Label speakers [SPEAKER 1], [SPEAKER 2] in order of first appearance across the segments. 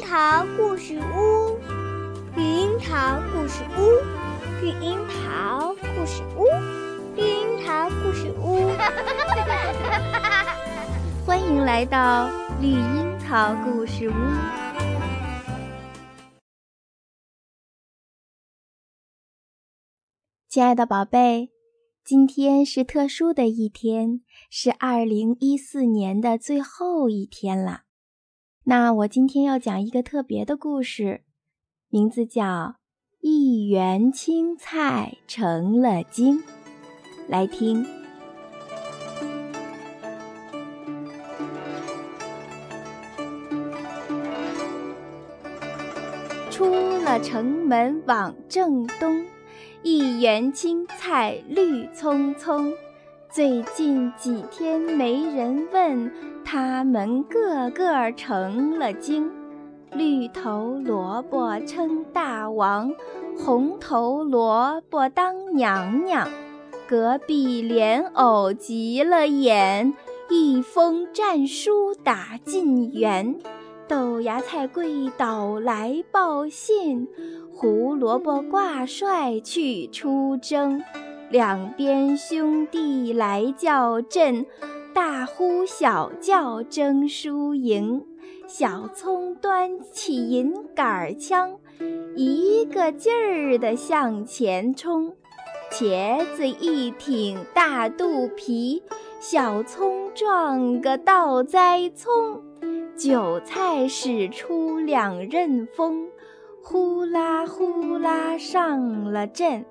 [SPEAKER 1] 桃故事屋，绿樱桃故事屋，绿樱桃故事屋，绿樱桃故事屋。
[SPEAKER 2] 欢迎来到绿樱桃故事屋。亲爱的宝贝，今天是特殊的一天，是二零一四年的最后一天了。那我今天要讲一个特别的故事，名字叫《一园青菜成了精》。来听。出了城门往正东，一园青菜绿葱葱。最近几天没人问，他们个个成了精。绿头萝卜称大王，红头萝卜当娘娘。隔壁莲藕急了眼，一封战书打进园。豆芽菜跪倒来报信，胡萝卜挂帅去出征。两边兄弟来叫阵，大呼小叫争输赢。小葱端起银杆枪，一个劲儿地向前冲。茄子一挺大肚皮，小葱撞个倒栽葱。韭菜使出两刃锋，呼啦呼啦上了阵。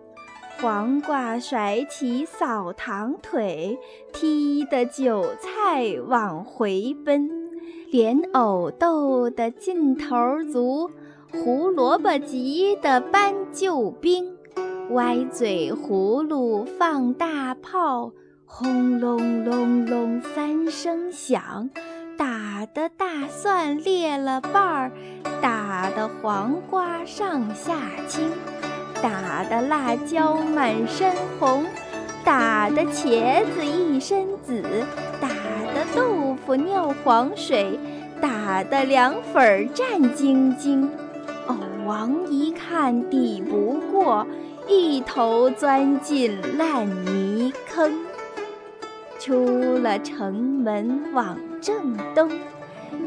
[SPEAKER 2] 黄瓜甩起扫堂腿，踢得韭菜往回奔；莲藕斗得劲头足，胡萝卜急得搬救兵。歪嘴葫芦放大炮，轰隆隆隆三声响，打得大蒜裂了瓣儿，打得黄瓜上下青。打的辣椒满身红，打的茄子一身紫，打的豆腐尿黄水，打的凉粉儿战兢兢。藕王一看抵不过，一头钻进烂泥坑。出了城门往正东，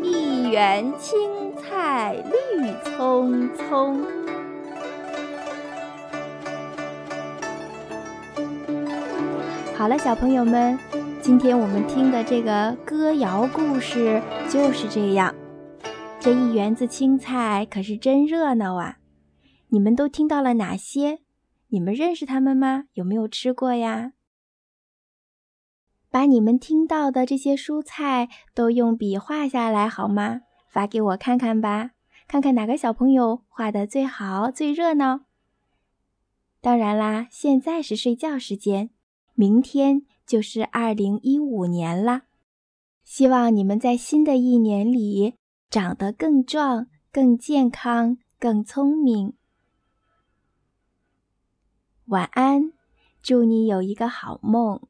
[SPEAKER 2] 一园青菜绿葱葱。好了，小朋友们，今天我们听的这个歌谣故事就是这样。这一园子青菜可是真热闹啊！你们都听到了哪些？你们认识它们吗？有没有吃过呀？把你们听到的这些蔬菜都用笔画下来好吗？发给我看看吧，看看哪个小朋友画的最好、最热闹。当然啦，现在是睡觉时间。明天就是二零一五年了，希望你们在新的一年里长得更壮、更健康、更聪明。晚安，祝你有一个好梦。